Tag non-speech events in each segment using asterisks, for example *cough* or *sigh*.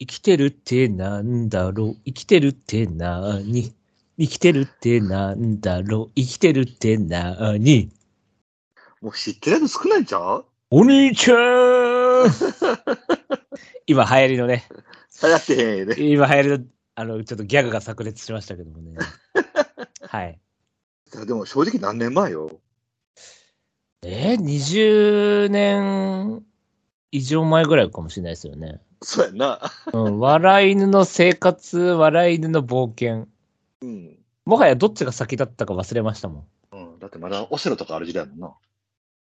生きてるってなんだろう？生きてるってなに生きてるってなんだろう？生きてるってなにもう知ってるやつ少ないんちゃう？お兄ちゃん *laughs* 今流行りのね、流行ってへんよね。今流行りの、あの、ちょっとギャグが炸裂しましたけどもね。*laughs* はい。でも正直何年前よ？えー、20年以上前ぐらいかもしれないですよね。そうやんな。うん、笑う犬の生活、笑う犬の冒険。うん。もはやどっちが先だったか忘れましたもん。うん。だってまだオセロとかある時代やもんな。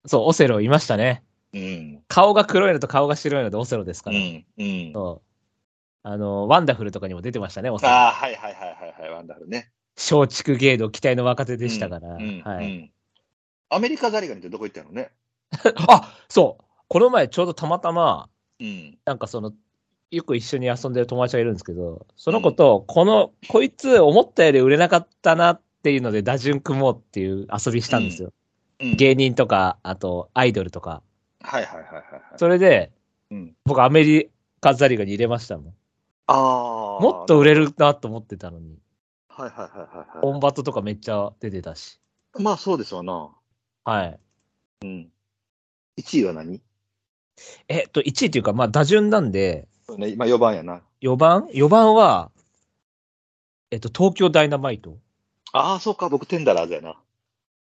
そう、オセロいましたね。うん。顔が黒いのと顔が白いのでオセロですから。うん。うん。そう。あの、ワンダフルとかにも出てましたね、オセロ。ああ、はいはいはいはいはい、ワンダフルね。松竹芸能期待の若手でしたから。うん。はい。うんアメリカザリガニってどこ行ったのね？*laughs* あそうこの前ちょうどたまたま、うん。なんかその、よく一緒に遊んでる友達がいるんですけど、その子と、この、こいつ思ったより売れなかったなっていうので打順組もうっていう遊びしたんですよ。うん。芸人とか、あとアイドルとか。はいはいはいはいはい。それで、うん。僕アメリカザリガに入れましたもん。ああ。もっと売れるなと思ってたのに。はいはいはいはいオはンバトとかめっちゃ出てたし。い。まあそうですわな。はい。うん。1位は何？えっと、1位というか、まあ打順なんで、そうね、今4番やな。4番 ?4 番は、えっと、東京ダイナマイト。ああ、そうか、僕テンダラーズやな。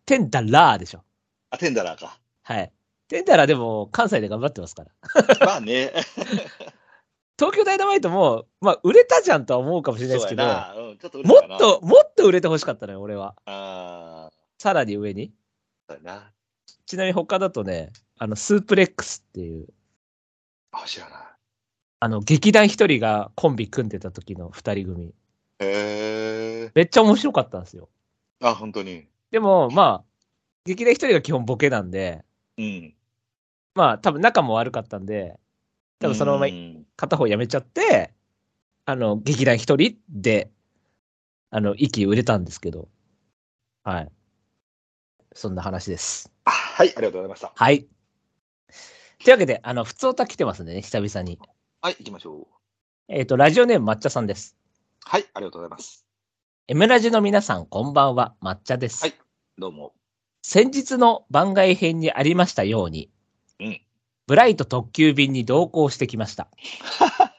テンダラーでしょ。あ、テンダラーか。はい。テンダラーでも関西で頑張ってますから。まあね。*laughs* 東京ダイナマイトも、まあ、売れたじゃんとは思うかもしれないですけど、もっ。と、もっと売れてほしかったのよ、俺は。ああ、さらに上に。そうやな。ちなみに他だとね、あの、スープレックスっていう、あ、知らない。あの、劇団一人がコンビ組んでた時の二人組。へえ。めっちゃ面白かったんですよ。あ、本当に。でも、まあ、劇団一人が基本ボケなんで、うん。まあ、多分仲も悪かったんで、多分そのままうん片方辞めちゃって、あの、劇団一人で、あの、息売れたんですけど、はい。そんな話です。あはい、ありがとうございました。はい。というわけで、あの、普通歌来てますんでね、久々に。はい、行きましょう。えっ、と、ラジオネーム抹茶さんです。はい、ありがとうございます。M ラジの皆さん、こんばんは、抹茶です。はいどうも。先日の番外編にありましたように、うんブライト特急便に同行してきました。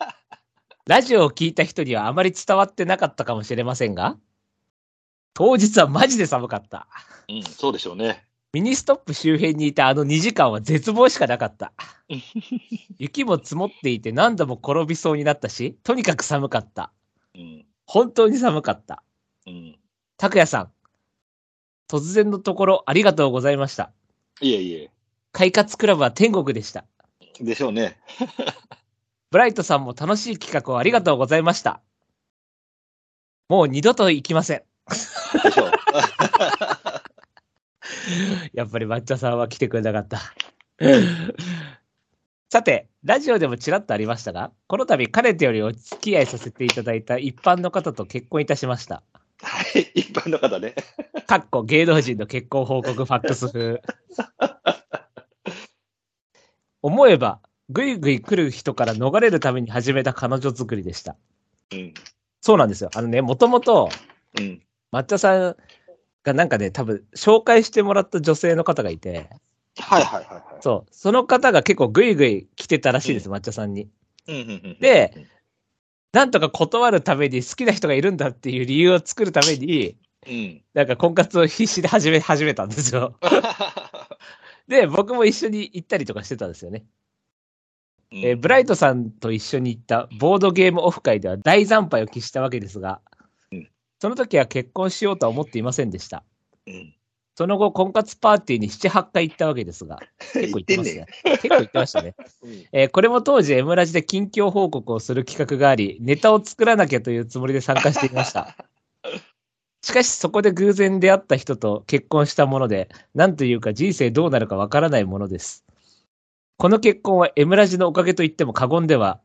*laughs* ラジオを聞いた人にはあまり伝わってなかったかもしれませんが、当日はマジで寒かった。うん、そうでしょうね。ミニストップ周辺にいたあの2時間は絶望しかなかった。*laughs* 雪も積もっていて何度も転びそうになったし、とにかく寒かった。うん、本当に寒かった。うん。拓也さん、突然のところありがとうございました。いえいえ。快活クラブは天国でした。でしょうね。*laughs* ブライトさんも楽しい企画をありがとうございました。もう二度と行きません。でしょう。*laughs* やっぱり抹茶さんは来てくれなかった。*laughs* さて、ラジオでもちらっとありましたが、この度かねてよりお付き合いさせていただいた一般の方と結婚いたしました。はい、一般の方ね。かっこ芸能人の結婚報告ファックス風。思えば、ぐいぐい来る人から逃れるために始めた彼女作りでした。うん、そうなんですよ。あのね、もともと、うん。抹茶さんがなんかね、多分紹介してもらった女性の方がいて、はいはいはいはい。そう、その方が結構グイグイ来てたらしいです、抹茶さんに。うんうんうん、で、なんとか断るために好きな人がいるんだっていう理由を作るために、うん。なんか婚活を必死で始め、始めたんですよ。*laughs* で、僕も一緒に行ったりとかしてたんですよね。えーブライトさんと一緒に行ったボードゲームオフ会では大惨敗を喫したわけですが、うんその時は結婚しようとは思っていませんでした。うん。その後、婚活パーティーに7、8回行ったわけですが、*laughs* 結構行ってますね。結構行ってましたね。うんえーこれも当時 M ラジで近況報告をする企画があり、ネタを作らなきゃというつもりで参加していました。*laughs* しかしそこで偶然出会った人と結婚したもので、なんというか人生どうなるかわからないものです。この結婚は M ラジのおかげと言っても過言では、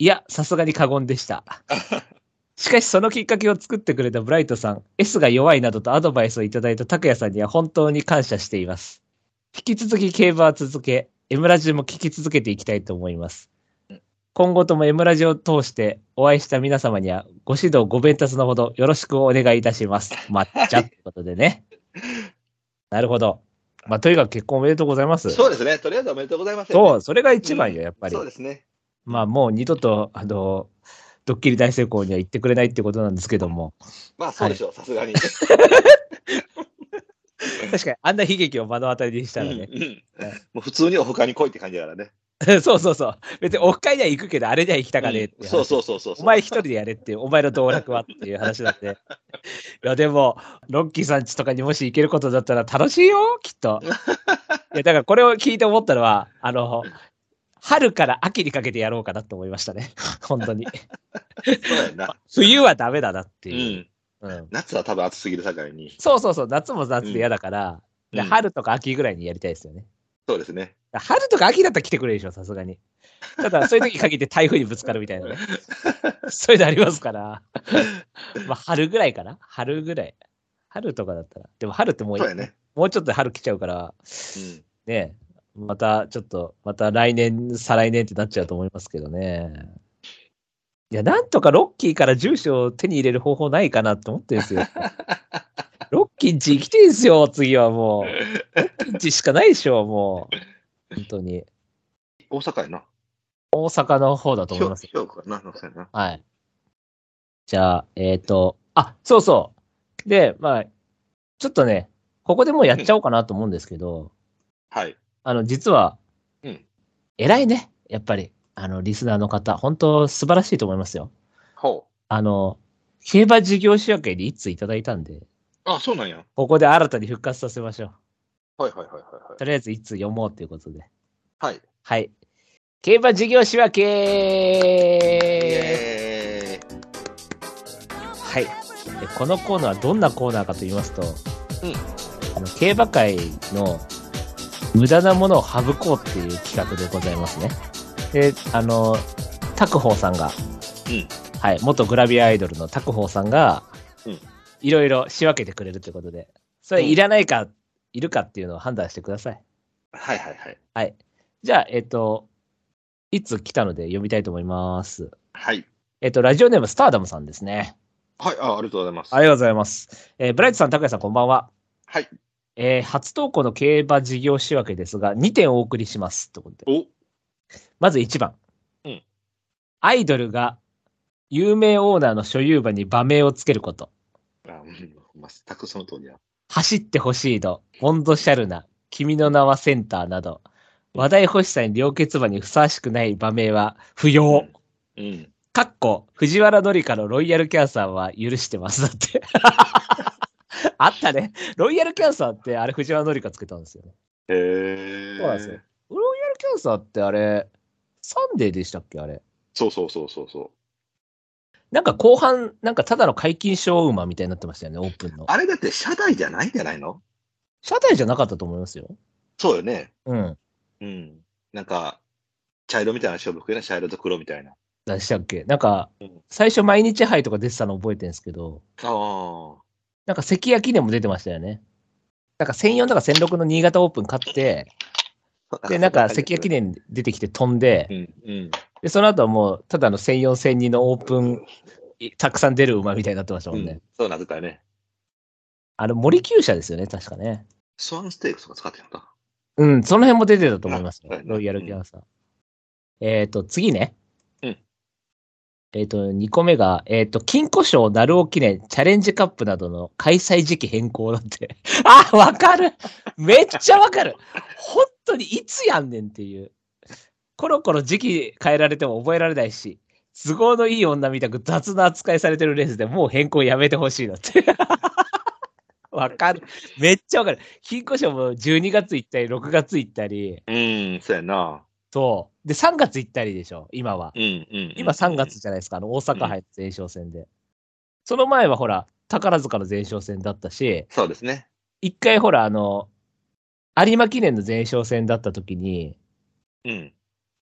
いや、さすがに過言でした。*laughs* しかしそのきっかけを作ってくれたブライトさん、S が弱いなどとアドバイスをいただいた拓也さんには本当に感謝しています。引き続き競馬は続け、M ラジも聞き続けていきたいと思います。今後とも M ラジを通してお会いした皆様にはご指導ご鞭達のほどよろしくお願いいたします。抹茶ってことでね。*laughs* なるほど。まあ、とにかく結婚おめでとうございます。そうですね。とりあえずおめでとうございます。そう、それが一番よ、やっぱりそう。ですね。まあ、もう二度と、あの、ドッキリ大成功には行ってくれないってことなんですけども。まあ、そうでしょう、さすがに。*laughs* 確かに、あんな悲劇を目の当たりにしたらね。うんうんもう普通にお他に来いって感じだからね。*laughs* そうそうそう。別にオフ会には行くけど、あれには行きたかねえっていう話そうそうそうそう。お前一人でやれっていう、お前の道楽はっていう話だって。*laughs* いや、でも、ロッキーさんちとかにもし行けることだったら楽しいよ、きっと。いや、だからこれを聞いて思ったのは、あの、春から秋にかけてやろうかなと思いましたね。*laughs* 本当に。冬はダメだなってういう。ん。うん夏は多分暑すぎる境に。そうそうそう、夏も夏で嫌だから、でうん春とか秋ぐらいにやりたいですよね。そうですね。春とか秋だったら来てくれるでしょ、さすがに。ただ、そういう時限って台風にぶつかるみたいなね。*laughs* そういうのありますから。まあ、春ぐらいかな春ぐらい。春とかだったら。でも春ってもうね。もうちょっとで春来ちゃうから、うん。ね、またちょっと、また来年、再来年ってなっちゃうと思いますけどね。いや、なんとかロッキーから住所を手に入れる方法ないかなと思ってるんですよ。*laughs* ロッキーんち行きてんすよ、次はもう。ロッキーんちしかないでしょ、もう。本当に。大阪やな。大阪の方だと思います。兵庫かな。そうやな。はい。じゃあ、えっ、と、あ、そうそう。で、まあ、ちょっとね、ここでもうやっちゃおうかなと思うんですけど、はい。あの、実は、うん偉いね。やっぱり、あの、リスナーの方、本当素晴らしいと思いますよ。ほあの、競馬事業仕分けに一通いただいたんで、う。あ、そうなんや。ここで新たに復活させましょう。はいはいはいはいはい。とりあえず一通読もうということで。はい。はい。競馬事業仕分けえはい。でこのコーナーはどんなコーナーかと言いますと、うんあの競馬界の無駄なものを省こうっていう企画でございますね。で、あの、拓宝さんが、うんはい、元グラビアアイドルの拓宝さんが、うんいろいろ仕分けてくれるということで、それいらないか、いるかっていうのを判断してください。はいはいはい。はい。じゃあ、えっと、いつ来たので読みたいと思います。はい。えっと、ラジオネームスターダムさんですね。はい、あありがとうございます。ありがとうございます。えーブライトさん、拓也さん、こんばんは。はい。えー初投稿の競馬事業仕分けですが、2点お送りします。ということで。おまず1番。うんアイドルが有名オーナーの所有馬に馬名をつけること。あうん、まあ、たくその通りや。走ってほしいの、モンドシャルナ、君の名はセンターなど、話題欲しさに両決馬にふさわしくない馬名は不要。うん。かっこ、藤原紀香のロイヤルキャンサーは許してます。だって。*laughs* *laughs* あったね。ロイヤルキャンサーってあれ藤原紀香つけたんですよね。へえ。そうなんですよ。ロイヤルキャンサーってあれ、サンデーでしたっけ？あれ。そうそうそうそうそう。なんか後半、なんかただの解禁賞馬みたいになってましたよね、オープンの。あれだって車台じゃないんじゃないの？車体じゃなかったと思いますよ。そうよね。うん。うん。なんか、茶色みたいな勝負服やな、茶色と黒みたいな。何でしたっけ？なんかうん、最初毎日杯とか出てたの覚えてるんですけど、あなんか関焼きでも出てましたよね。なんか1004とか1006の新潟オープン勝って、あ。で、なんか関焼記念出てきて飛んでう、ん、うん。で、その後はもう、ただの1004、1002のオープン、いたくさん出る馬みたいになってましたもんね。うん、そうなってたよね。あの、森厩舎ですよね、確かね。スワンステークスとか使ってるのか。うん、その辺も出てたと思いますよロイヤルキャンサー。えっ、と、次ね。うんえっ、と、2個目が、えっ、と、金庫賞鳴尾記念チャレンジカップなどの開催時期変更だって。*laughs* あ、わかるめっちゃわかる本当にいつやんねんっていう。コロコロ時期変えられても覚えられないし、都合のいい女みたく雑な扱いされてるレースでもう変更やめてほしいなって。*laughs* わかる。めっちゃわかる。金庫賞も12月行ったり、6月行ったり、うん、そうやな。そう。で、3月行ったりでしょ、今は。うん、うん。今3月じゃないですか、あの、大阪杯の前哨戦で。その前はほら、宝塚の前哨戦だったし、そうですね。一回ほら、あの、有馬記念の前哨戦だった時に、うん。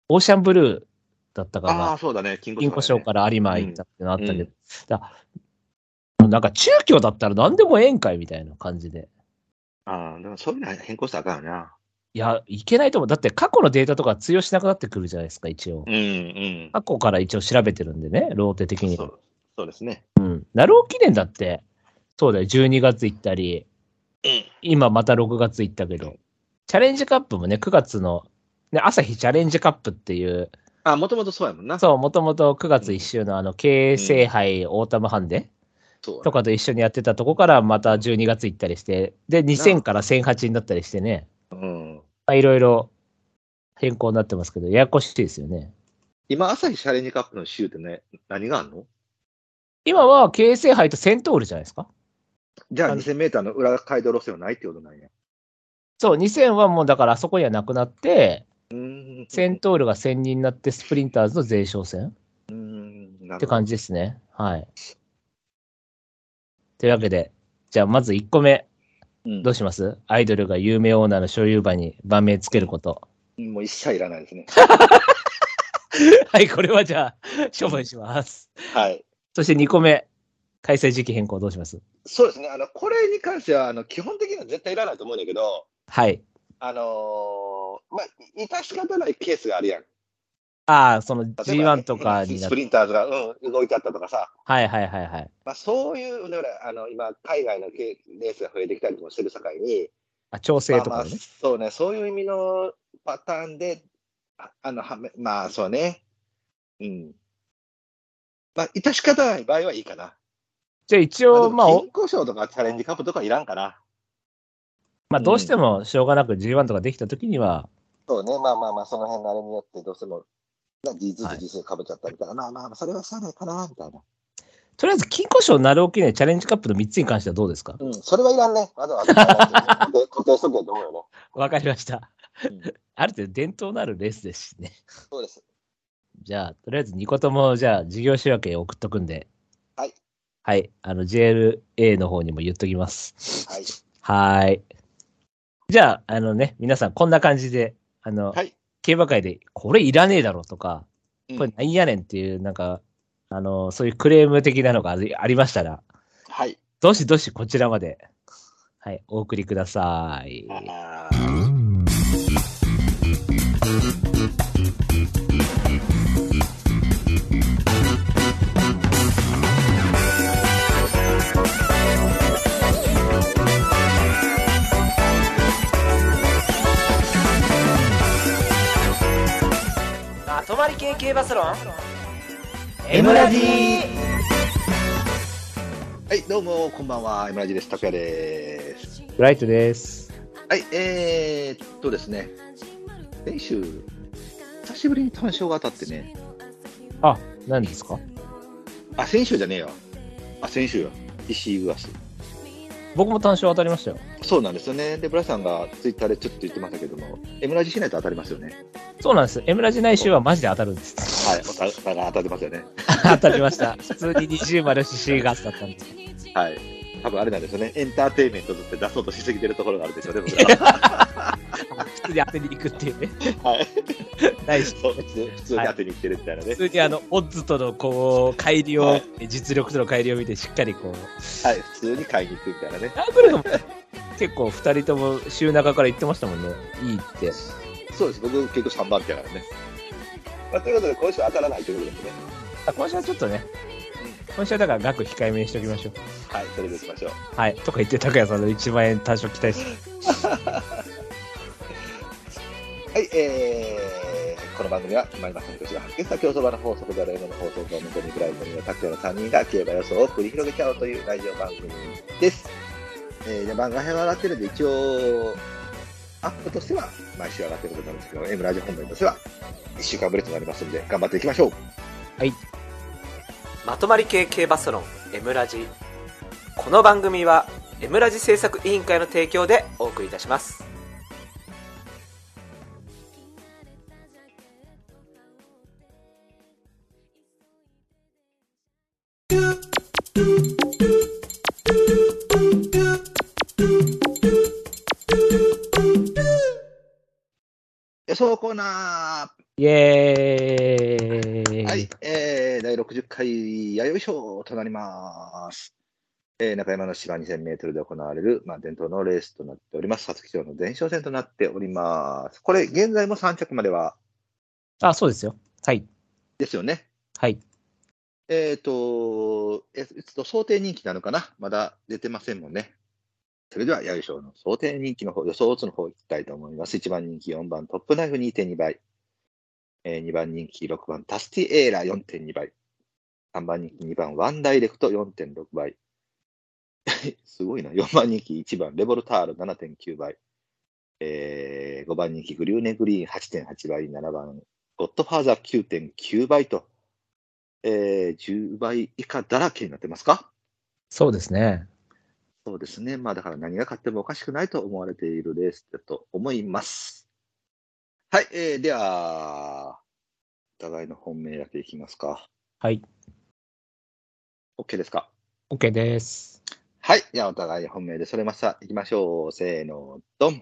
オーシャンブルーだったかああ、が、そうだね。金庫賞ら。から有馬行ったってのあったけど、うんだなんか中京だったら何でもええんかいみたいな感じで。ああ、でもそういうのは変更したらあかんよな。いや、いけないと思う。だって過去のデータとか通用しなくなってくるじゃないですか、一応。うん、うん。過去から一応調べてるんでね、ローテ的には。そうそうですね。うん。ナロー記念だって、そうだよ、12月行ったり、うん。今また6月行ったけど、チャレンジカップもね、9月の、ね、朝日チャレンジカップっていう、あ、もともとそうやもんな。そう、もともと9月1週のあの、京成杯オータムハンデそうとかと一緒にやってたとこからまた12月行ったりして、で、2000から1008になったりしてね、うん。まあいろいろ変更になってますけど、ややこしいですよね。今、朝日チャレンジカップの週ってね、何があんの？今は京成杯とセントールじゃないですかじゃああの2000メーターの裏街道路線はないってことなんや。そう、2000はもうだからあそこにはなくなって、うん。セントールが1000人になってスプリンターズの前哨戦って感じですね。はい。というわけで、じゃあまず1個目、うんどうします？アイドルが有名オーナーの所有場に番名つけること。もう一切いらないですね。*laughs* はい、これはじゃあ、処分します。はい。そして2個目、開催時期変更どうします？そうですね。あの、これに関しては、あの、基本的には絶対いらないと思うんだけど、はい。あのーまあ、致し方ないケースがあるやん。ああ、その例えば G1 とかに。スプリンターズが、うん、動いちゃったとかさ。はいはいはいはい。まあ、そういう、だから、あの、今、海外のケレースが増えてきたりもしてる境に、あ、調整とまあまあかね。そうね、そういう意味のパターンで、ああの、はめまあ、そうね。うん。まあ、致し方ない場合はいいかな。じゃあ一応、まあ、おまあ、金庫賞とかチャレンジカップとかいらんかな。まあ、どうしてもしょうがなく G1 とかできたときには、そうね、まあまあまあ、その辺のあれによって、どうしても、な事実はいと実数かぶっちゃったみたいな、まあまあ、それはしゃあないかな、みたいな。とりあえず金庫賞なるおきねチャレンジカップの3つに関してはどうですか？うん、それはいらんね。わざわざ固定しとけと思うよわかりました。ね。うん、*laughs* ある程度伝統のあるレースですしね。そうです。じゃあ、とりあえず2個とも、じゃあ、事業仕分け送っとくんで。はい。はい。あの、JLA の方にも言っときます。はい。はーい。じゃあ、あのね、皆さんこんな感じで、あの、はい。競馬会で、これいらねえだろとか、うんこれなんやねんっていう、なんか、あの、そういうクレーム的なのがありありましたら、はい。どしどしこちらまで、はい、お送りください。あーまり系系バスロン M ラジはい、どうも、こんばんは。今ラジです。拓也です。ブライトです。はい、えー、っとですね、先週、久しぶりに単勝が当たってね、あ、何ですか？あ、先週じゃねえよ。あ、先週よ。石井グアス。僕も単勝当たりましたよ。そうなんですよね。で、ブラさんがツイッターでちょっと言ってましたけども、M ラジしないと当たりますよね。そうなんです。M ラジ内週はマジで当たるんです。はい、お互い当たってますよね。*laughs* 当たりました。普通に20丸 CC ガスだったんで。はい。多分あれなんですよね。エンターテインメントとして出そうとしすぎてるところがあるでしょうね、僕ら *laughs* 普通に当てに行くっていうね。はい。ないし。そう普通普通に当てに来てるみたいなね。普通にあの、オッズとのこう、乖離を、はい実力との乖離を見てしっかりこう、はい、普通に買いに行くみたいなね。ヤクルトも結構二人とも週中から言ってましたもんね。いいって。そうです。僕結局3番手やからね。まあ、ということで、今週当たらないということですね。あ今週はちょっとね、今週はだから額控えめにしておきましょう。はい、それでいきましょう。はい。とか言って、高谷さんの1万円単勝期待して。*laughs* はい、えー、この番組は、今井正彦氏が発見した競走馬の法則である M の放送と元にブライトには拓也の3人が競馬予想を繰り広げちゃおうというラジオ番組です。えー、で番外編は上がってるんで、一応、アップとしては毎週上がってることなんですけど、M ラジオ本編としては1週間ぶりとなりますんで、頑張っていきましょう。まとまり系系バスロン M ラジこの番組は M ラジ制作委員会の提供でお送りいたします想コーナーイエーイ。はい、えー、第60回弥生賞となります。えー、中山の芝2000メートルで行われる、まあ、伝統のレースとなっております。皐月賞の前哨戦となっております。これ、現在も3着まではあ、そうですよ。はい。ですよね。はい。えっ、と、えっと、想定人気なのかな？まだ出てませんもんね。それでは、弥生賞の想定人気の方、予想オッズの方いきたいと思います。1番人気4番トップナイフ2.2倍。えー、2番人気6番タスティエーラ4.2倍。3番人気2番ワンダイレクト4.6倍。*laughs* すごいな。4番人気1番レボルタール7.9倍。えー、5番人気グリューネグリーン8.8倍。7番ゴッドファーザー9.9倍と、えー、10倍以下だらけになってますか？そうですね。そうですね。まあだから何が勝ってもおかしくないと思われているレースだと思います。はい。えー、では、お互いの本命だけいきますか。はい。OK ですか？OK です。はい。じゃあお互い本命でそれました。いきましょう。せーの、ドン。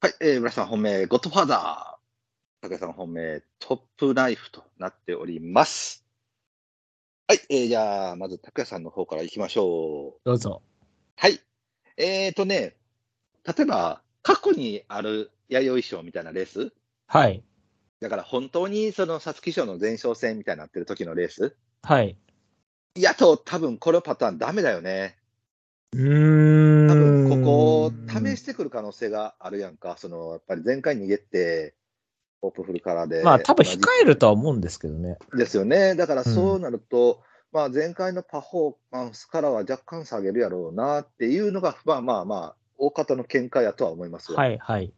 はい。えー、村さん本命、ゴッドファーザー。竹さん本命、トップナイフとなっております。はい。えー、じゃあ、まず、竹さんの方からいきましょう。どうぞ。はい。えーとね、例えば、過去にある弥生賞みたいなレース、はい。だから本当にその皐月賞の前哨戦みたいになってる時のレース、はい。やと多分このパターンダメだよね。うーん。多分ここを試してくる可能性があるやんか。その、やっぱり前回逃げて、オープンフルカラーで。まあ、多分控えるとは思うんですけどね。ですよね。だからそうなると、まあ前回のパフォーマンスからは若干下げるやろうなっていうのが、まあまあまあ、大方の見解やとは思いますよ。はい、はい。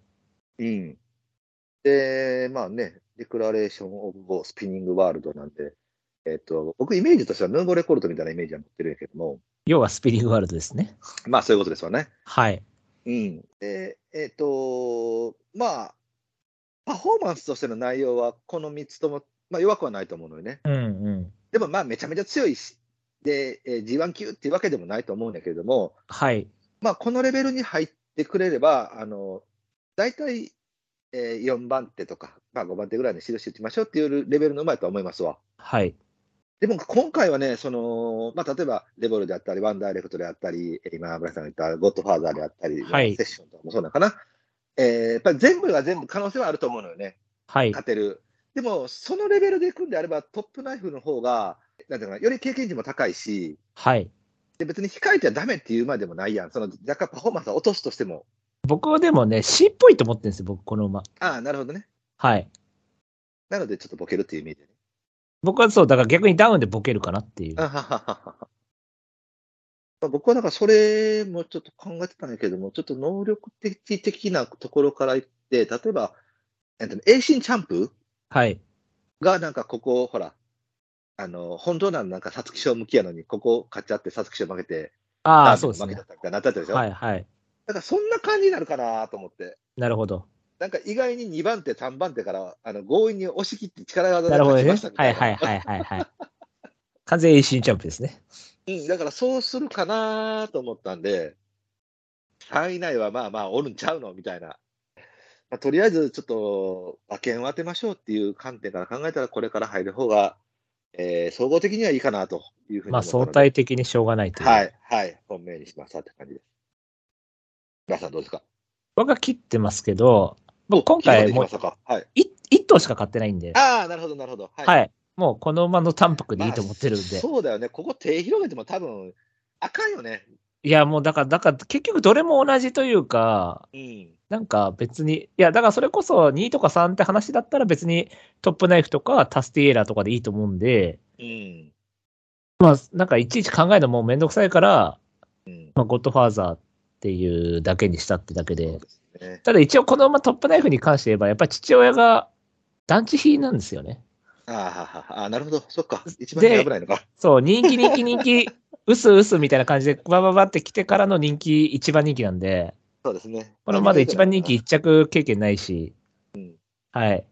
うん。で、まあね、ディクラレーション・オブ・ゴー・スピニング・ワールドなんで、えっ、と、僕、イメージとしてはヌーボーレコルトみたいなイメージは持ってるんやけども、要はスピリングワールドですね。まあそういうことですよね。はい。うん。で、えっ、と、まあ、パフォーマンスとしての内容は、この3つとも、まあ弱くはないと思うのよね。うん、うん。でもまあめちゃめちゃ強いし、で、えー G1 級っていうわけでもないと思うんだけれども、はい。まあこのレベルに入ってくれれば、あの、大体、えー4番手とか、まあ5番手ぐらいに印打ちましょうっていうレベルのうまいと思いますわ。はい。でも今回はね、その、まあ例えばレボルであったり、ワンダイレクトであったり、えー今、村さんが言ったゴッドファーザーであったり、はいセッションとかもそうなのかな。えーやっぱり全部が全部可能性はあると思うのよね。はい。勝てる。でも、そのレベルでいくんであれば、トップナイフの方が、なんていうのかな、より経験値も高いし、はい。で別に控えてはダメっていう馬でもないやん。その若干パフォーマンスを落とすとしても。僕はでもね、C っぽいと思ってるんですよ、僕、この馬。ああ、なるほどね。はい。なので、ちょっとボケるっていう意味でね。僕はそう、だから逆にダウンでボケるかなっていう。僕はだからそれもちょっと考えてたんだけども、ちょっと能力的なところから言って、例えば、えっと、エイシンチャンプはい。がなんかここ、ほら、あの、本当ならなんか皐月賞向きやのに、ここ勝っちゃって皐月賞負けて、ああ、そうですねー負けちゃっ。たみたいになったでしょ、はい、はい。だからそんな感じになるかなと思って。なるほど。なんか意外に2番手、3番手からあの強引に押し切って力技でなるほどね。はい。はい、はい、はい、はい。完全 AC ジャンプですね。うん、だからそうするかなと思ったんで、3位以内はまあまあおるんちゃうのみたいな。まあ、とりあえずちょっと馬券を当てましょうっていう観点から考えたら、これから入る方が、えー総合的にはいいかなというふうにまあ、相対的にしょうがないという。はい、はい、本命にしましたって感じです。皆さんどうですか？僕は切ってますけど、僕今回もうもうましたか？はい。い1頭しか買ってないんで、ああ、なるほど、なるほど。はいはい。もうこの馬の単服でいいと思ってるんまあで。そうだよね。ここ手広げても多分、あかんよね。いや、もうだから、だから結局どれも同じというか、うん。なんか別に、いや、だからそれこそ2とか3って話だったら別にトップナイフとかタスティエーラーとかでいいと思うんで、うん。まあ、なんかいちいち考えるのもめんどくさいから、うん。まあ、ゴッドファーザーっていうだけにしたってだけでですね。ただ一応この馬トップナイフに関して言えば、やっぱり父親が団地比なんですよね。あーははあー、なるほど。そっか。一番で危ないのか。そう、人気人気人気、*laughs* うすうすみたいな感じでバババって来てからの人気、一番人気なんで、そうですね。このまだ一番人気一着経験ないし、うんはい。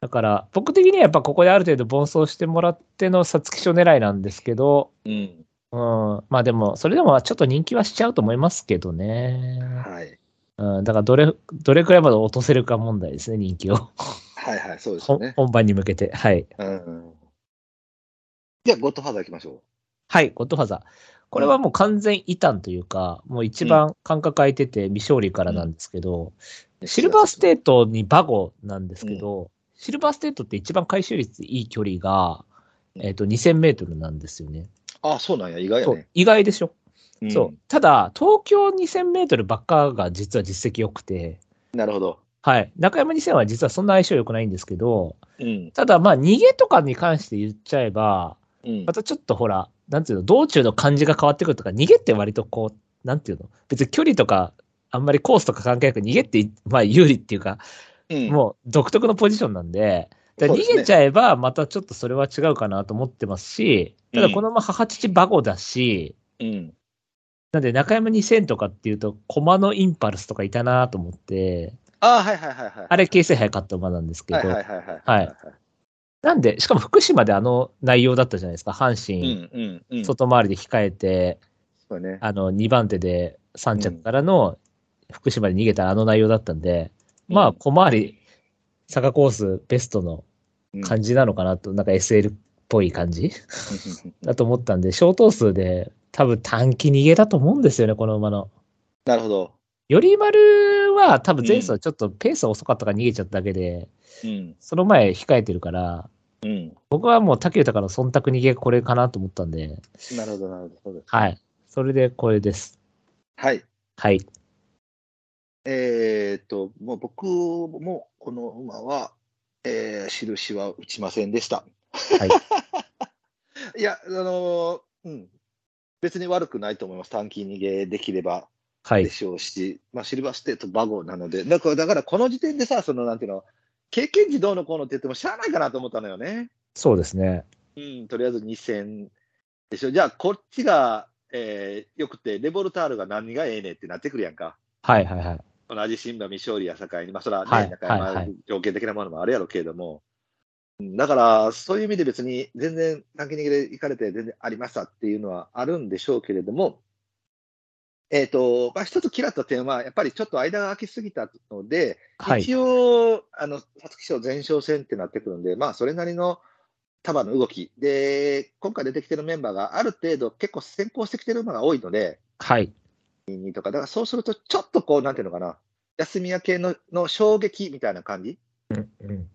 だから、僕的にはやっぱここである程度奔走してもらっての皐月賞狙いなんですけど、うん。うん、まあでも、それでもちょっと人気はしちゃうと思いますけどね。はい。うん、だからどれ、どれくらいまで落とせるか問題ですね、人気を。はいはい、そうですよね。ほ本番に向けて。はい。うん。じゃあ、ゴッドファーザー行きましょはい、ゴッドファーザー。これはもう完全異端というか、もう一番間隔空いてて未勝利からなんですけど、う。シルバーステートにバゴなんですけど、シルバーステートって一番回収率いい距離が、うんえっ、と、2000メートルなんですよね。あ、そうなんや、意外やね。意外でしょ、んそう。ただ、東京2000メートルばっかが実は実績良くて、なるほど。はい。中山2000は実はそんな相性良くないんですけど、うん。ただまあ逃げとかに関して言っちゃえば、うんま。たちょっとほら、なんていうの、道中の感じが変わってくるとか、逃げって割とこう、なんていうの、別に距離とか、あんまりコースとか関係なく逃げって、まあ有利っていうか、うんもう独特のポジションなんで、ですねげちゃえば、またちょっとそれは違うかなと思ってますし、ただこのまま母父バゴだし、うん。なんで中山2000とかっていうと、駒のインパルスとかいたなと思って、あはいはいはいはい。あれ形成早かった馬なんですけど、はいはいはいはい。はい。なんで、しかも福島であの内容だったじゃないですか、阪う神、んうんうん。外回りで控えて、そうね。あの、2番手で3着からの福島で逃げたあの内容だったんで、うんまあ、小回り、坂コースベストの感じ。じなのかなと、なんか SL っぽい感じだと思ったんで、小頭数で多分短期逃げだと思うんですよね、この馬の。なるほど。より丸は多分前走ちょっとペース遅かったから逃げちゃっただけで、うん。その前控えてるから、うん。僕はもう竹豊の忖度逃げこれかなと思ったんで、なるほどなるほど。はい。それでこれです。はい。はい。えーっと、もう僕もこの馬は、えー印は打ちませんでした。はい。*laughs* いや、あのーうん。別に悪くないと思います。短期逃げできればはい。でしょうし、まあ、シルバーステートバゴなので、だから、だからこの時点でさ、その、なんていうの、経験値どうのこうのって言ってもしゃあないかなと思ったのよね。そうですね。うん、とりあえず2000でしょ。じゃあ、こっちが、えーよくて、レボルタールが何がええねんってなってくるやんか。はいはいはい。同じ新馬未勝利や境に、まあ、それはね、はい中はいはい山条件的なものもあるやろうけれども、うんだから、そういう意味で別に全然短期逃げで行かれて全然ありましたっていうのはあるんでしょうけれども、えっ、と、まあ、一つ嫌った点は、やっぱりちょっと間が空きすぎたので、はい。一応、あの、皐月賞前哨戦ってなってくるんで、まあ、それなりの束の動き。で、今回出てきてるメンバーがある程度結構先行してきてる馬が多いので、はい。にとか、だからそうすると、ちょっとこう、なんていうのかな、休み明けのの衝撃みたいな感じ。うんうん。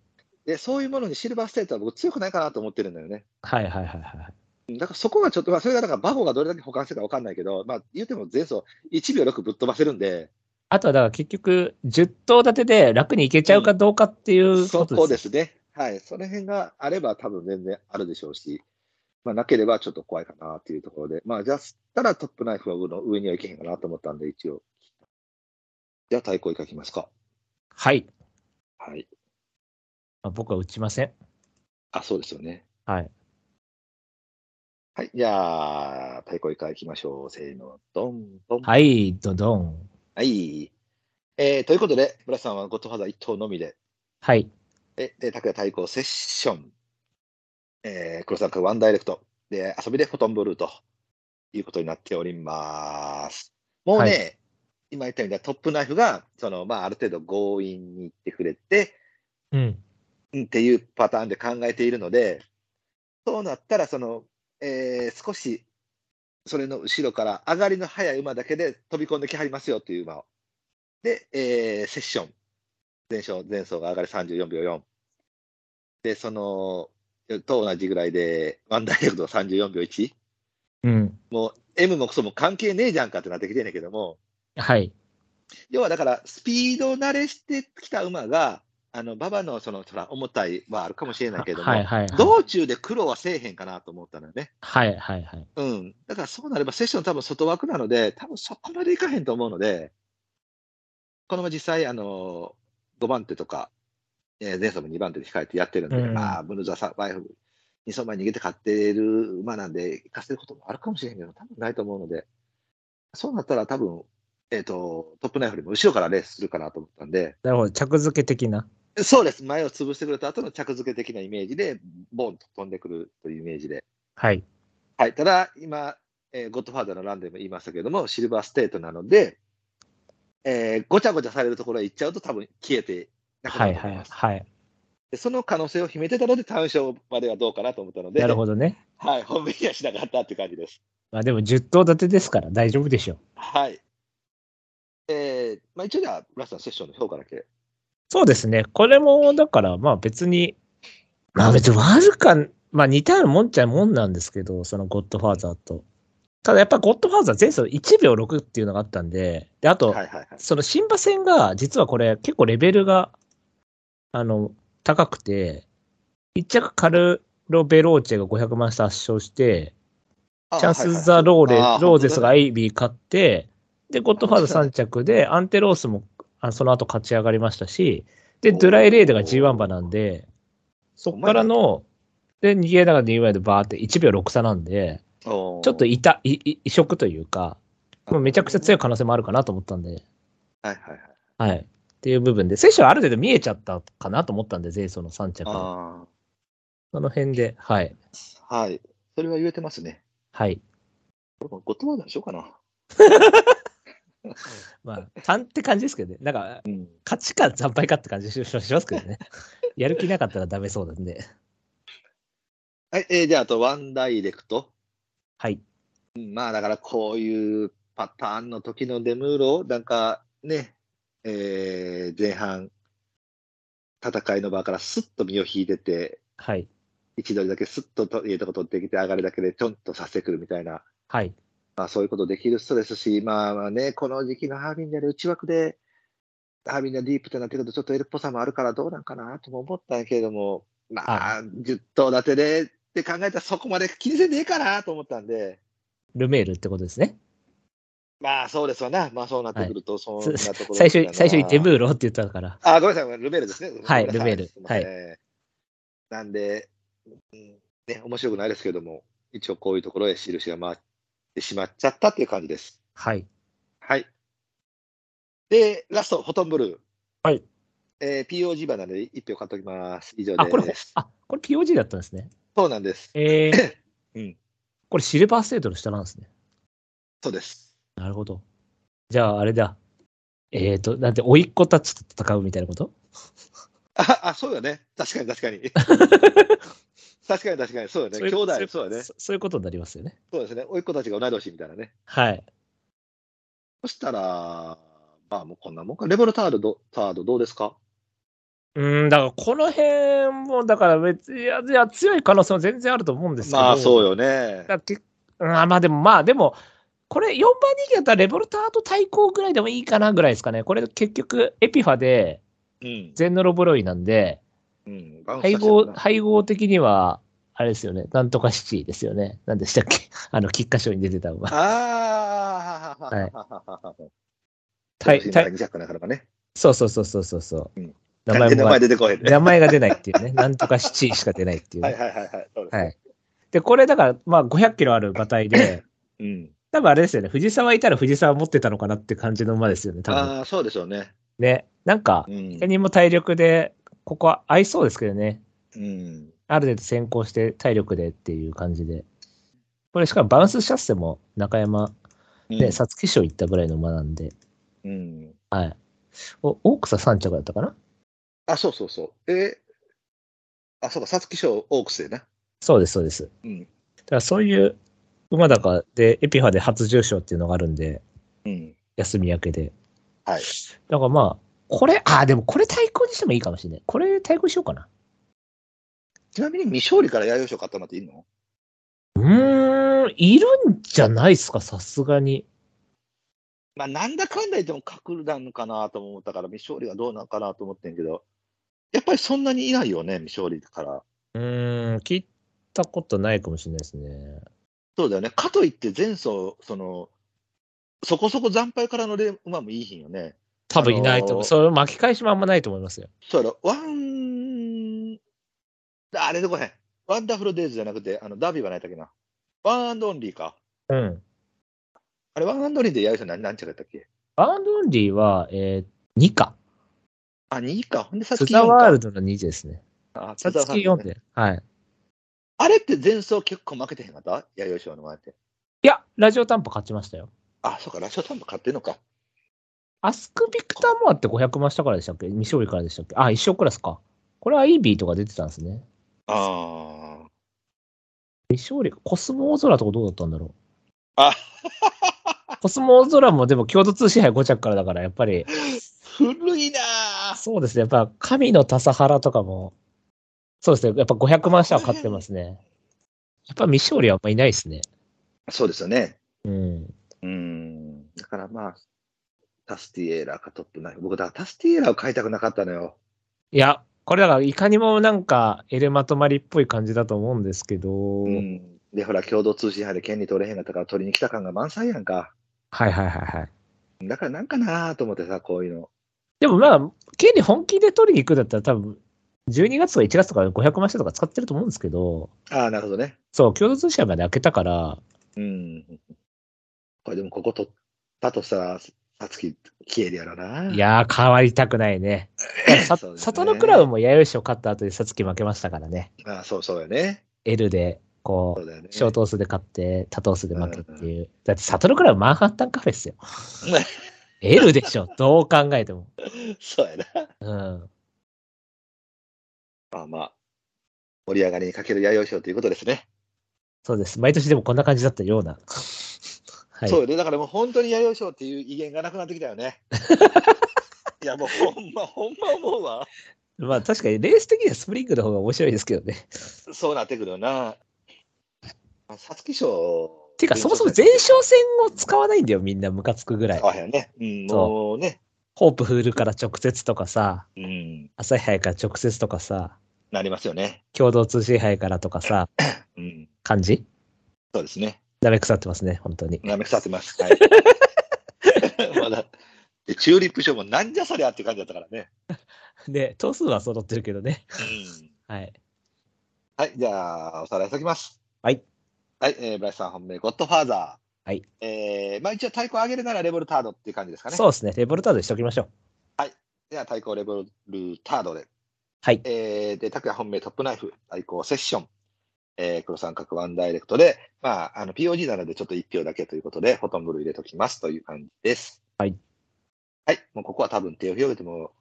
で、そういうものにシルバーステートは僕強くないかなと思ってるんだよね。はいはいはいはい。だからそこがちょっと、まあ、それがだからバゴがどれだけ保管してるか分かんないけど、まあ、言うても前走1秒6ぶっ飛ばせるんで、あとはだから結局、10頭立てで楽にいけちゃうかどうかっていうそことです。こですね。はい。その辺があれば多分全然あるでしょうし、まあ、なければちょっと怖いかなっていうところで、まあ、じゃあ、したらトップナイフは上の上にはいけへんかなと思ったんで、一応。じゃあ、対抗いかきますか。はい。はい。まあ、僕は打ちません。あ、そうですよね。はい。はい。じゃあ、対抗いかいきましょう。せーの、ドン、ドン。はい、ドドン。はい。えーということで、村瀬さんはゴッドファーザー1頭のみで、はい。で、で拓也対抗セッション、えー、黒沢君ワンダイレクト、で、遊びでフォトンブルーということになっております。もうね、は今言ったようにトップナイフが、その、まあ、ある程度強引に行ってくれて、うん。うんっていうパターンで考えているので、そうなったら、その、えー少し、それの後ろから上がりの速い馬だけで飛び込んできはりますよという馬を。で、えーセッション。前走、前走が上がり34秒4。で、その、と同じぐらいで、ワンダイレクト34秒1。うん。もう、M もクソも関係ねえじゃんかってなってきてんねんけども、はい。要はだから、スピード慣れしてきた馬が、あの、馬場のその、ほら、重たいはあるかもしれないけども、はいはいはい。道中で苦労はせえへんかなと思ったのよね。はいはいはい。うん。だからそうなれば、セッション多分外枠なので、多分そこまでいかへんと思うので、このまま実際、あの、5番手とか、えー前走も2番手で控えてやってるんで、うんまあ、ブルーザサバイフ、2走前に逃げて勝ってる馬なんで、行かせることもあるかもしれへんけど、多分ないと思うので、そうなったら多分、えっ、と、トップナイフよりも後ろからレースするかなと思ったんで、なるほど。着付け的な。そうです。前を潰してくれた後の着付け的なイメージで、ボンと飛んでくるというイメージで。はい。はい。ただ、今、えーゴッドファーザーのランでも言いましたけれども、シルバーステートなので、えーごちゃごちゃされるところへ行っちゃうと多分消えてなくなはいはいると思います。はい。でその可能性を秘めてたので、単勝まではどうかなと思ったので、なるほどね。はい、本命にはしなかったって感じです。まあでも10頭立てですから大丈夫でしょう。はい。えーまあ、一応じゃあ、ラストのセッションの評価だけ。そうですね。これも、だからまあ別に、まあ別に悪か、まあ似たようなもんっちゃもんなんですけど、そのゴッドファーザーと。ただやっぱゴッドファーザー前走1秒6っていうのがあったんで、で、あと、はいはいはい。その新馬戦が、実はこれ結構レベルが、あの、高くて、一着カルロ・ベローチェが500万差圧勝して、チャンス・ザ・ローレ、ローゼスが本アイビー勝って、で、ゴッドファーザー3着で、アンテロースもあその後勝ち上がりましたし、で、ドゥライ・レーデが G1 馬なんで、そっからの、で、逃げながら2枚でバーって1秒6差なんで、ちょっといた、いい異色というか、もうめちゃくちゃ強い可能性もあるかなと思ったんで、はいはいはい。はい。っていう部分で、選手はある程度見えちゃったかなと思ったんで、前走の3着で。あその辺で、はい。あ、はい。それは言えてますね。はい。これもゴッドワードにしようかな。*laughs* *laughs* まあ、3って感じですけどね。なんか、うん。勝ちか惨敗かって感じししますけどね。*laughs* やる気なかったらダメそうなんで。はい、えーじゃあ、あと、ワンダイレクト。はい。うんまあ、だから、こういうパターンの時のデムーロを、なんか、ね、えー前半、戦いの場からスッと身を引いてて、はい。一度だけスッとといいとこ取ってきて、上がるだけでちょんとさせてくるみたいな、はい。まあ、そういうことできる人ですし、まあまあね、この時期のハービンジャーで内枠で、ハービンジャーディープってなってくると、ちょっと L っぽさもあるからどうなんかなとも思ったんやけれども、まあ、10頭立てでって考えたらそこまで気にせんでええかなと思ったんで、ルメールってことですね。まあそうですわな。まあそうなってくると、そんなところ最初に、最初にデムーーロって言ったから。あ、ごめんなさい、ルメールですね。はいルメールすいなんで、うんね、面白くないですけども、一応こういうところへ印が回ってしまっちゃったっていう感じです。はい。はい。で、ラスト、フォトンブルー。はい。えー、POG 版なんで1票買っておきます。以上です。あ、これ、あ、これ POG だったんですね。そうなんです。えー、*coughs* うん。これシルバーステートの下なんですね。そうです。なるほど。じゃあ、あれだ。えっ、ー、と、なんて、甥っ子たちと戦うみたいなこと？あ、あそうよね。確かに確かに。*laughs* 確かに確かに。そうよね。兄弟、そうよね。そそういうことになりますよね。そうですね。甥っ子たちが同い年みたいなね。はい。そしたら、まあもうこんなもんか。レボルタードど、タードどうですか？うん、だからこの辺も、だから別に、いや、いや強い可能性も全然あると思うんですけど。まあそうよね。だけうんあまあでも、まあでも、これ4番人気だったらレボルターと対抗ぐらいでもいいかなぐらいですかね。これ結局エピファでうん。全ノロブロイなんで、うん。配合、配合的には、あれですよね。なんとかシティですよね。何でしたっけ？*laughs* あの、菊花賞に出てた馬。ああ、はいはい。たいたい2着なかなかね。そうそうそうそうそうそう。うん名前名前出てこへんね。名前が出ないっていうね。*laughs* なんとかシティしか出ないっていう、はいはいはいはい。はい。で、これだから、まあ500キロある馬体で、うん。多分あれですよね。藤沢いたら藤沢持ってたのかなって感じの馬ですよね。多分。ああ、そうでしょうね。ね。なんか、うんいか。にも体力で、ここは合いそうですけどね。うん。ある程度先行して体力でっていう感じで。これしかもバウンスシャッセも中山、ね、皐月賞行ったぐらいの馬なんで。うん。はい。お、大草3着だったかな？あ、そうそうそう。えーあ、そうか、皐月賞オークスでね。そうです、そうです。うん。だからそういう馬高で、エピファで初重賞っていうのがあるんで、うん。休み明けで。はい。だからまあ、これ、あ、でもこれ対抗にしてもいいかもしれない。これ対抗しようかな。ちなみに未勝利から弥生賞買ったのっていいの？うーん、いるんじゃないですか、さすがに。まあ、なんだかんだ言っても格なのかなと思ったから、未勝利がどうなのかなと思ってんけど、やっぱりそんなにいないよね、未勝利から。うーん、聞いたことないかもしれないですね。そうだよね。かといって前走、その、そこそこ惨敗からのレ馬もいいひんよね。多分いないと思う。あのーそれ巻き返しもあんまないと思いますよ。そうやろ、ワン、あれでこへん。ワンダフルデイズじゃなくて、あの、ダービーは何やったっけな。ワンアンドオンリーか。うん。あれ、ワンアンドオンリーで弥生さん何何着やったっけ？バーンドンリーは、えー、2か。あ、2か。ほんで、さっスきザワールド。ドの2ですね。あ、さつき4で。はい。あれって前走結構負けてへんかった？弥生賞の前って。いや、ラジオ担保勝ちましたよ。あ、そうか、ラジオタンポ買ってんのか。アスクビクターモアって500万したからでしたっけ？未勝利からでしたっけ？あ、一生クラスか。これはイービーとか出てたんですね。ああ。未勝利、コスモ大空とかどうだったんだろう？あ、*laughs* コスモ大空もでも共同通信杯5着からだから、やっぱり、古いなぁそうですね。やっぱ神の笹原とかも、そうですね。やっぱ500万下は勝ってますね。やっぱ未勝利はあんまいないですね。そうですよね。うん。うん。だからまあ、タスティエーラーかトップナイフ。僕、だからタスティエーラーを買いたくなかったのよ。いや、これだからいかにもなんかエルマトマリっぽい感じだと思うんですけど、うん。で、ほら、共同通信杯で権利取れへんかったから取りに来た感が満載やんか。はいはいはいはい。だからなんかなぁと思ってさ、こういうの。でもまあ、権利本気で取りに行くんだったら多分、12月とか1月とか500万下とか使ってると思うんですけど、ああ、なるほどね。そう、共同通信杯まで開けたから、うん。これでもここ取ったとしたら、さつき消えるやろな。いやー、変わりたくないね。*laughs* さねサトノクラウンも弥生賞勝った後でさつき負けましたからね。ああ、そうそうよね。L で、こう、そうね。ショートースで勝って、多トースで負けっていう。だってサトノクラウンマンハッタンカフェっすよ。*laughs* L でしょ、どう考えても。そうやな。うん。まあまあ、盛り上がりにかける弥生賞ということですね。そうです。毎年でもこんな感じだったような。はい。そうよね。だからもう本当に弥生賞っていう威厳がなくなってきたよね。*laughs* いや、もうほんま、*laughs* ほんま思うわ。まあ確かにレース的にはスプリングの方が面白いですけどね。そうなってくるよな。まあ皐月賞。てか、そもそも前哨戦を使わないんだよ、みんなムカつくぐらい。あやね。うん、そうもうね。ホープフールから直接とかさ、うん。朝日杯から直接とかさ、なりますよね。共同通信杯からとかさ、うん。感じ？そうですね。ダメ腐ってますね、本当に。なめ腐ってます。はい。*laughs* まだ。で、チューリップ賞もなんじゃそりゃって感じだったからね。で、*laughs* 頭数は揃ってるけどね。うん。はい。はい、じゃあ、おさらいしておきます。はい。はい、えー、ブライスさん本命、ゴッドファーザー。はい。えー、まあ一応太鼓を上げるならレボルタードっていう感じですかね。そうですね。レボルタードにしておきましょう。では、太鼓レボルタードで。はい。えー、で、拓也本命トップナイフ、太鼓セッション。えー、黒三角ワンダイレクトで、まあ、あの、POG なのでちょっと1票だけということで、ほとんど入れときますという感じです。はい。はい。もうここは多分手を広げても、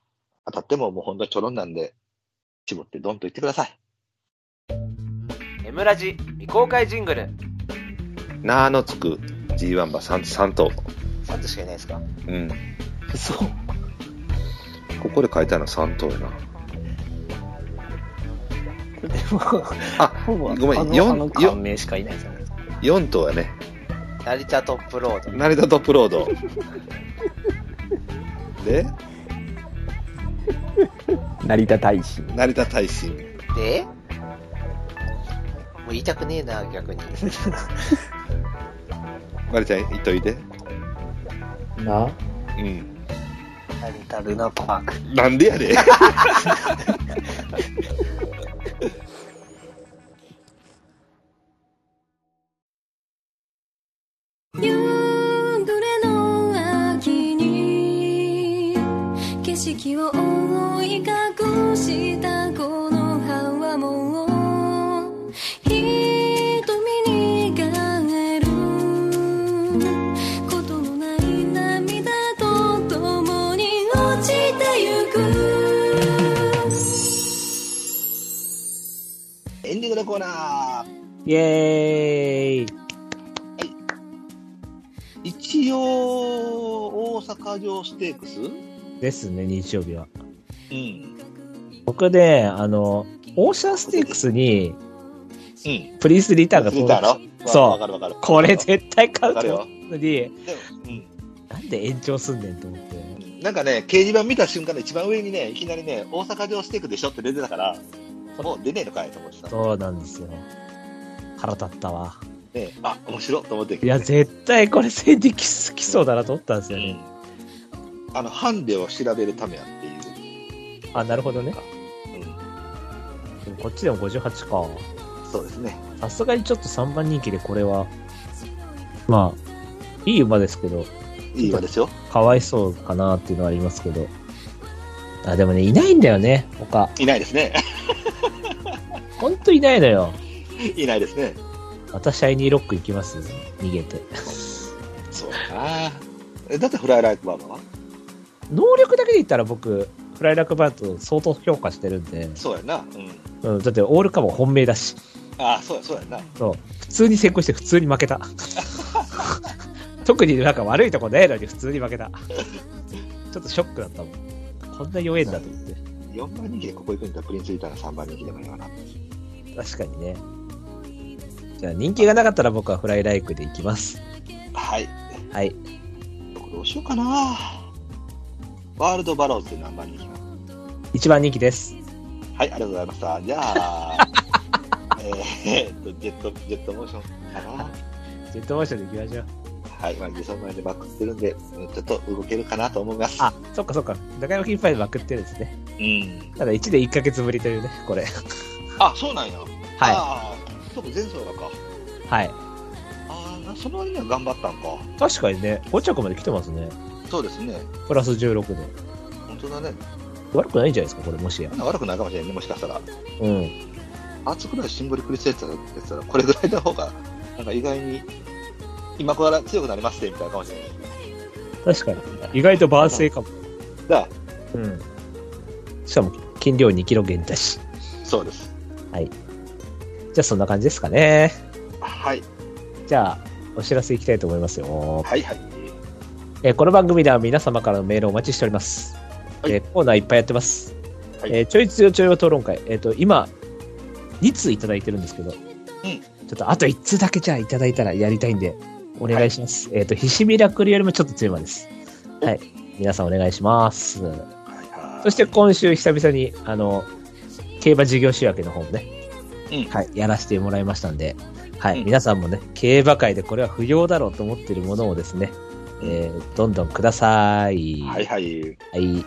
当たってももう本当にちょろんなんで、絞ってドンと言ってください。M ラジ未公開ジングルなーのつく G1 馬 3, 3頭。3としかいないですか？うん。そうここで書いたの3頭やな。でもあ、ほぼごめんあの四あの感銘しかいないじゃないですか4頭やね。成田トップロード成田トップロード。で、*laughs* 成田大使。成田大臣。で？もう言いたくねえな逆に *laughs* まりちゃん、言っといて。な？うん。成田ルナパークなんでやで。*laughs* ナー。イエーイ一応、大阪城ステークス？ですね、日曜日は。うん。僕ね、あの、オーシャンステークスにうん。プリンスリターンが見たろそうわかるわかる。これ絶対買うと思うのに、でもなんで延長すんねんと思って。うん。なんかね、掲示板見た瞬間の一番上にね、いきなりね、大阪城ステークでしょって出てたから、もう出ねえのかいと思ってた。そうなんですよ。腹立ったわ。ね、あ、面白いと思っていや、絶対これ戦でききそうだなと思ったんですよね。うん。あの、ハンデを調べるためやっていう。あ、なるほどね。うん。こっちでも58か。そうですね。さすがにちょっと3番人気でこれは、まあ、いい馬ですけど、いい馬ですよ。かわいそうかなっていうのはありますけど。あ、でもね、いないんだよね、他。いないですね。ほんといないのよ。いないですね。私、シャイニーロック行きます？逃げて。そうだなえだってフライライトバーバーは？能力だけで言ったら僕、フライラックバート相当評価してるんで、そうやな。うん。うん、だってオールカモン本命だし、ああ、そうや、そうやな。そう普通に先行して普通に負けた。*laughs* 特になんか悪いとこないのに普通に負けた。ちょっとショックだったもん。こんな弱えんだと思って。4番人気でここ行くんだったらプリンスリターが3番人気でもいいわな。確かにね。じゃあ人気がなかったら僕はフライライクで行きます。はい。はい。どうしようかな。ワールドバローズで何番人気一番人気です。はい、ありがとうございました。じゃあ、*laughs* えーっと、ジェット、ジェットモーションかな。ジェットモーションで行きましょう。はい、まあ、自走前でバックってるんで、うんちょっと動けるかなと思います。あ、そっかそっか。中山金杯でまくってるんですね。うん。ただ1で1ヶ月ぶりというね、これ。あ、そうなんや。はああ、そうか、前走がか。い。はい。ああ、その割には頑張ったんか。確かにね、5着まで来てますね。そうですね。プラス16で。本当だね。悪くないんじゃないですか、これ、もしや。悪くないかもしれんね、もしかしたら。うん。熱くらいシンボリクリスやつだったら、これぐらいの方が、なんか意外に、今から強くなりますね、みたいなかもしれない。確かに。意外とバースかも。だうん。しかも、斤量2キロ減だし。そうです。じゃあ、そんな感じですかね。はい。じゃあ、お知らせいきたいと思いますよ。はいはい。えーこの番組では皆様からのメールをお待ちしております。はいえーコーナーいっぱいやってます。はいえーちょい強ちょいは討論会。えっ、と、今、2通いただいてるんですけど、ちょっとあと1通だけじゃあいただいたらやりたいんで、お願いします。えっ、と、ひしミラクルよりもちょっと強いまです。はい。皆さんお願いします。はいはい。そして今週久々に、あの、競馬事業仕分けの方もね、うんはい、やらせてもらいましたんで、はい、うん皆さんもね、競馬界でこれは不要だろうと思っているものをですね、えーどんどんください。はいはい。はい。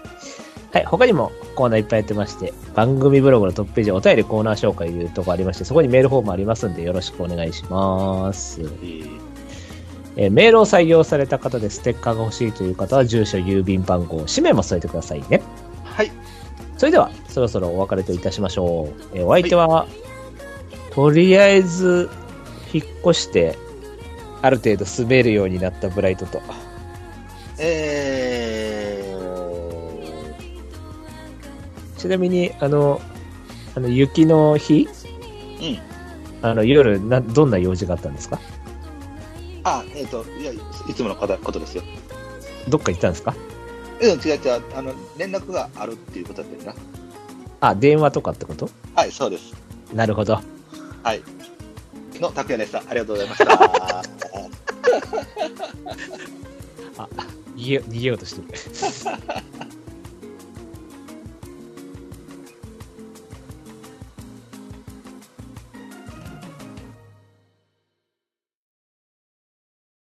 はい。他にもコーナーいっぱいやってまして、番組ブログのトップページ、お便りコーナー紹介というとこありまして、そこにメールフォームありますんで、よろしくお願いします。えーえーメールを採用された方でステッカーが欲しいという方は、住所、郵便番号、氏名も添えてくださいね。はい。それでは、そろそろお別れといたしましょう。えーお相手は、とりあえず、引っ越して、ある程度住めるようになったブライトと、えちなみに、あの、あの雪の日？ー、うん。あの、夜、な、どんな用事があったんですか？あ、えっ、と、いや、いつものことことですよ。どっか行ったんですか？うん、違う違う。あの、連絡があるっていうことだったよな。あ、電話とかってこと？はい、そうです。なるほど。はい。の拓也でした。ありがとうございました。*laughs* 逃げ、逃げようとしてる。